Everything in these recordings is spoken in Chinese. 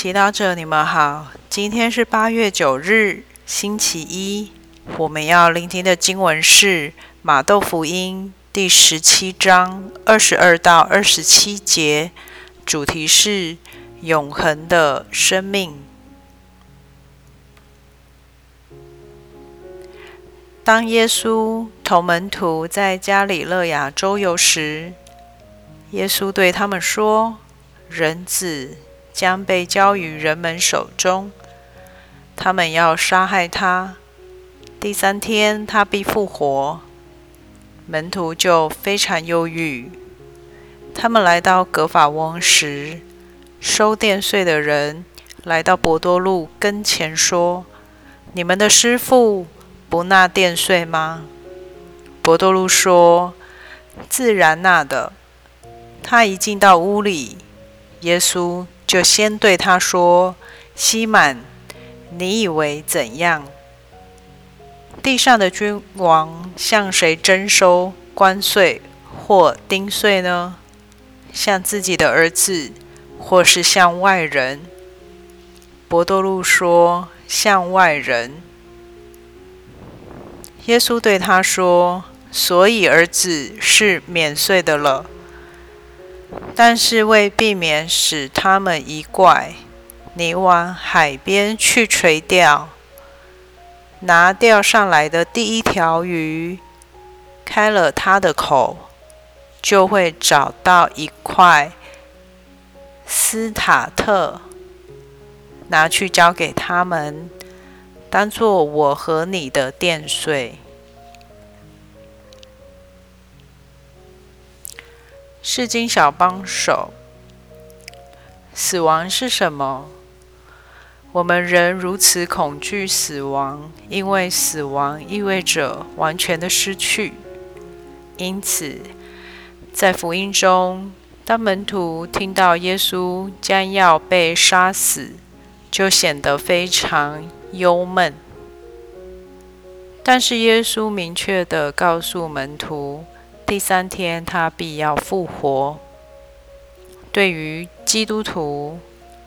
祈祷者，你们好。今天是八月九日，星期一。我们要聆听的经文是《马窦福音》第十七章二十二到二十七节，主题是永恒的生命。当耶稣同门徒在加里勒亚周游时，耶稣对他们说：“人子。”将被交于人们手中，他们要杀害他。第三天，他必复活。门徒就非常忧郁。他们来到格法翁时，收殿税的人来到博多禄跟前说：“你们的师傅不纳殿税吗？”博多禄说：“自然纳的。”他一进到屋里，耶稣。就先对他说：“西满，你以为怎样？地上的君王向谁征收关税或丁税呢？向自己的儿子，或是向外人？”博多禄说：“向外人。”耶稣对他说：“所以儿子是免税的了。”但是为避免使他们疑怪，你往海边去垂钓，拿钓上来的第一条鱼，开了它的口，就会找到一块斯塔特，拿去交给他们，当做我和你的垫税。世金小帮手。死亡是什么？我们人如此恐惧死亡，因为死亡意味着完全的失去。因此，在福音中，当门徒听到耶稣将要被杀死，就显得非常忧闷。但是，耶稣明确地告诉门徒。第三天，他必要复活。对于基督徒，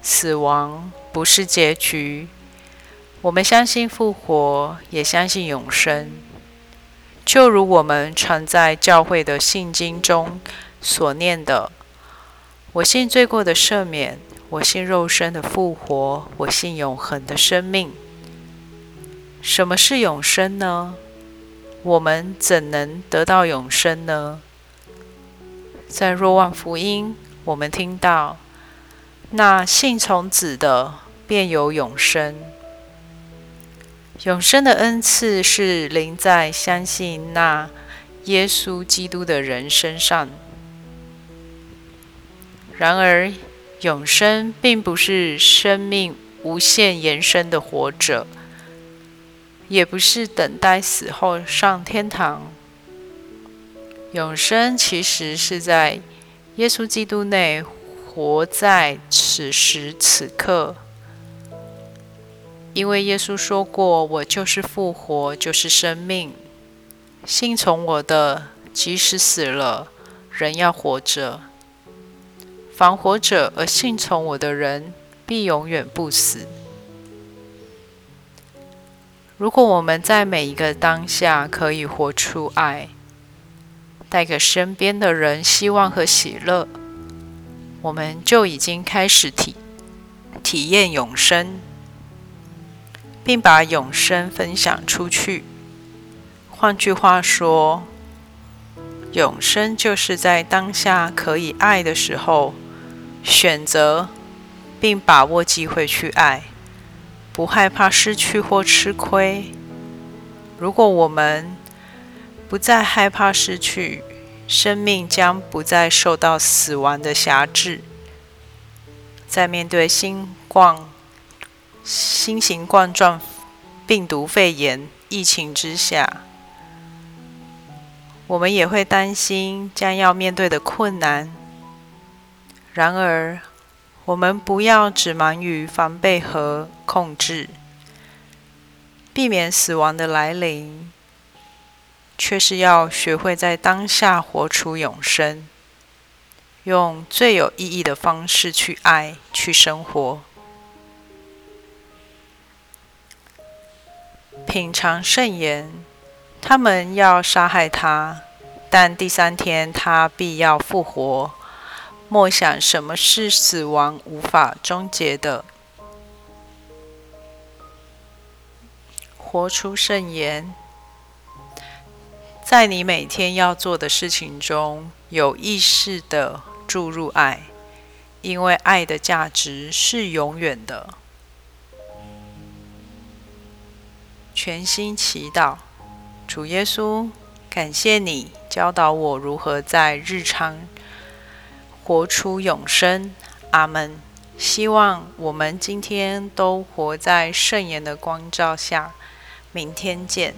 死亡不是结局。我们相信复活，也相信永生。就如我们常在教会的信经中所念的：“我信罪过的赦免，我信肉身的复活，我信永恒的生命。”什么是永生呢？我们怎能得到永生呢？在若望福音，我们听到那信从子的便有永生。永生的恩赐是临在相信那耶稣基督的人身上。然而，永生并不是生命无限延伸的活着。也不是等待死后上天堂。永生其实是在耶稣基督内，活在此时此刻。因为耶稣说过：“我就是复活，就是生命。信从我的，即使死了，人要活着；凡活着而信从我的人，必永远不死。”如果我们在每一个当下可以活出爱，带给身边的人希望和喜乐，我们就已经开始体体验永生，并把永生分享出去。换句话说，永生就是在当下可以爱的时候，选择并把握机会去爱。不害怕失去或吃亏。如果我们不再害怕失去，生命将不再受到死亡的辖制。在面对新冠、新型冠状病毒肺炎疫情之下，我们也会担心将要面对的困难。然而，我们不要只忙于防备和控制，避免死亡的来临，却是要学会在当下活出永生，用最有意义的方式去爱、去生活，品尝圣言。他们要杀害他，但第三天他必要复活。默想什么是死亡无法终结的。活出圣言，在你每天要做的事情中，有意识的注入爱，因为爱的价值是永远的。全心祈祷，主耶稣，感谢你教导我如何在日常活出永生。阿门。希望我们今天都活在圣言的光照下。明天见。